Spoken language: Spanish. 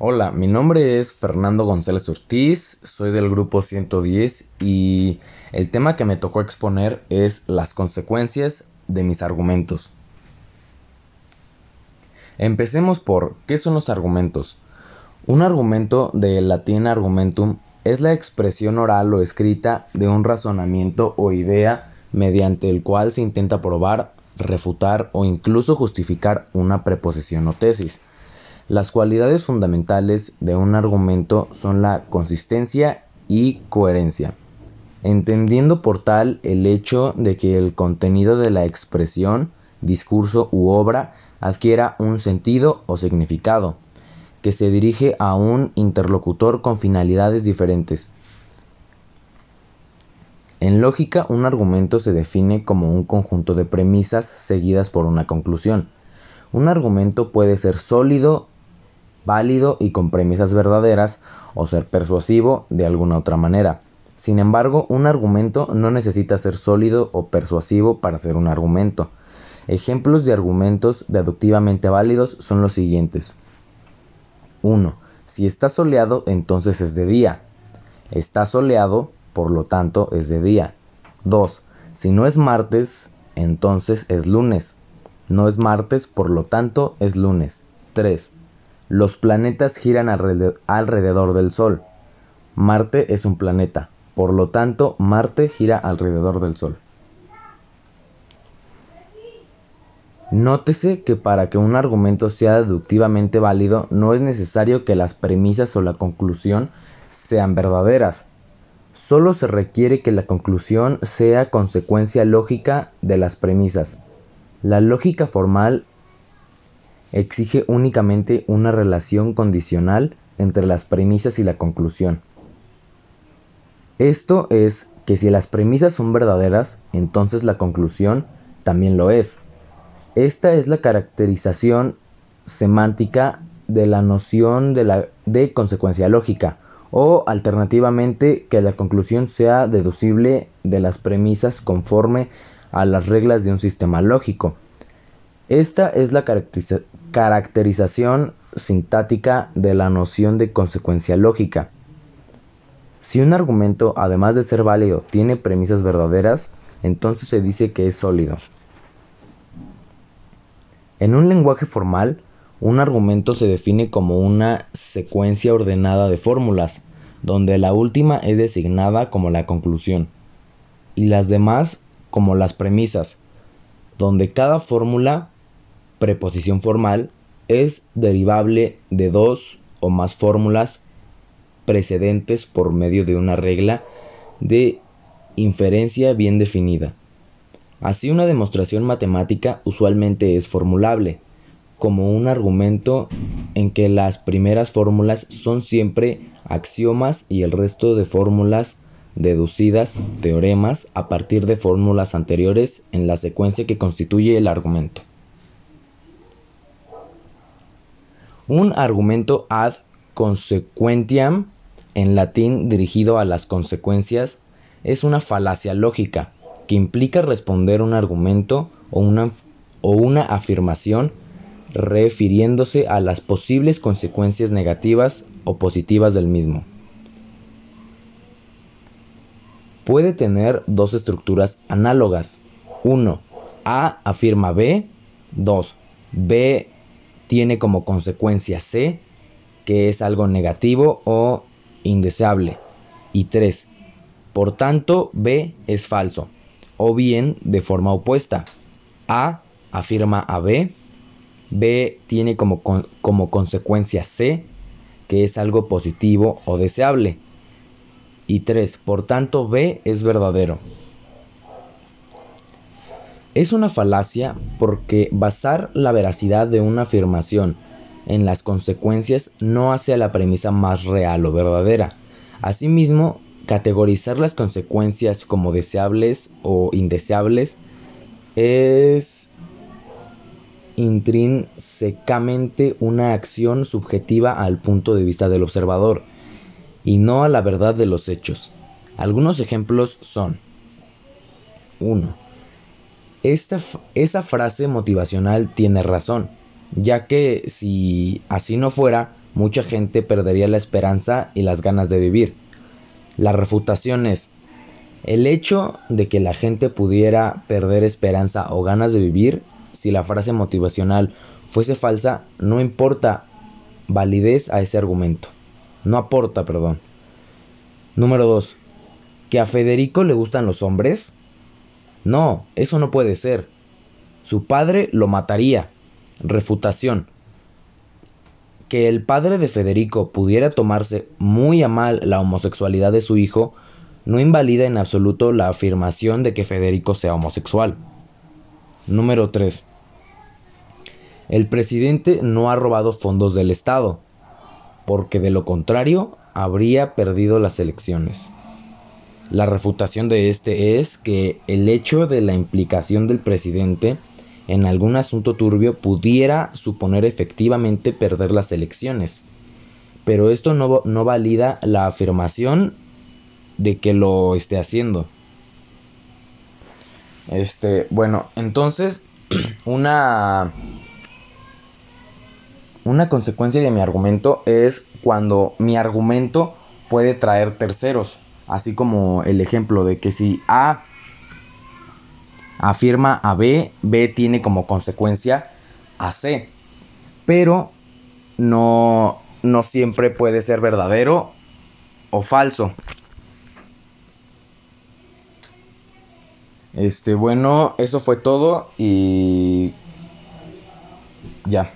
Hola, mi nombre es Fernando González Ortiz, soy del grupo 110 y el tema que me tocó exponer es las consecuencias de mis argumentos. Empecemos por ¿qué son los argumentos? Un argumento del latín argumentum es la expresión oral o escrita de un razonamiento o idea mediante el cual se intenta probar, refutar o incluso justificar una preposición o tesis. Las cualidades fundamentales de un argumento son la consistencia y coherencia, entendiendo por tal el hecho de que el contenido de la expresión, discurso u obra adquiera un sentido o significado, que se dirige a un interlocutor con finalidades diferentes. En lógica, un argumento se define como un conjunto de premisas seguidas por una conclusión. Un argumento puede ser sólido válido y con premisas verdaderas o ser persuasivo de alguna otra manera. Sin embargo, un argumento no necesita ser sólido o persuasivo para ser un argumento. Ejemplos de argumentos deductivamente válidos son los siguientes. 1. Si está soleado, entonces es de día. Está soleado, por lo tanto, es de día. 2. Si no es martes, entonces es lunes. No es martes, por lo tanto, es lunes. 3. Los planetas giran alrededor del Sol. Marte es un planeta, por lo tanto Marte gira alrededor del Sol. Nótese que para que un argumento sea deductivamente válido no es necesario que las premisas o la conclusión sean verdaderas. Solo se requiere que la conclusión sea consecuencia lógica de las premisas. La lógica formal exige únicamente una relación condicional entre las premisas y la conclusión. Esto es que si las premisas son verdaderas, entonces la conclusión también lo es. Esta es la caracterización semántica de la noción de, consecuencia lógica, o alternativamente que la conclusión sea deducible de las premisas conforme a las reglas de un sistema lógico. Esta es la caracterización sintática de la noción de consecuencia lógica. Si un argumento, además de ser válido, tiene premisas verdaderas, entonces se dice que es sólido. En un lenguaje formal, un argumento se define como una secuencia ordenada de fórmulas, donde la última es designada como la conclusión y las demás como las premisas, donde cada fórmula preposición formal es derivable de dos o más fórmulas precedentes por medio de una regla de inferencia bien definida. Así una demostración matemática usualmente es formulable, como un argumento en que las primeras fórmulas son siempre axiomas y el resto de fórmulas deducidas teoremas a partir de fórmulas anteriores en la secuencia que constituye el argumento. Un argumento ad consequentiam, en latín dirigido a las consecuencias, es una falacia lógica que implica responder un argumento o una, afirmación refiriéndose a las posibles consecuencias negativas o positivas del mismo. Puede tener dos estructuras análogas. 1. A afirma B. 2. B tiene como consecuencia C, que es algo negativo o indeseable. Y 3. Por tanto, B es falso. O bien de forma opuesta. A afirma a B. B tiene como, como consecuencia C, que es algo positivo o deseable. Y 3. Por tanto, B es verdadero. Es una falacia porque basar la veracidad de una afirmación en las consecuencias no hace a la premisa más real o verdadera. Asimismo, categorizar las consecuencias como deseables o indeseables es intrínsecamente una acción subjetiva al punto de vista del observador y no a la verdad de los hechos. Algunos ejemplos son 1 esa frase motivacional tiene razón, ya que si así no fuera, mucha gente perdería la esperanza y las ganas de vivir. La refutación es, el hecho de que la gente pudiera perder esperanza o ganas de vivir si la frase motivacional fuese falsa, no importa validez a ese argumento. No aporta, perdón. Número 2. ¿Que a Federico le gustan los hombres? No, eso no puede ser. Su padre lo mataría. Refutación. Que el padre de Federico pudiera tomarse muy a mal la homosexualidad de su hijo no invalida en absoluto la afirmación de que Federico sea homosexual. Número 3. El presidente no ha robado fondos del Estado, porque de lo contrario habría perdido las elecciones. La refutación de este es que el hecho de la implicación del presidente en algún asunto turbio pudiera suponer efectivamente perder las elecciones. Pero esto no, no valida la afirmación de que lo esté haciendo. Este, bueno, entonces una una consecuencia de mi argumento es cuando mi argumento puede traer terceros, así como el ejemplo de que si A afirma a B, B tiene como consecuencia a C, pero no, no siempre puede ser verdadero o falso. Este, bueno, eso fue todo y ya.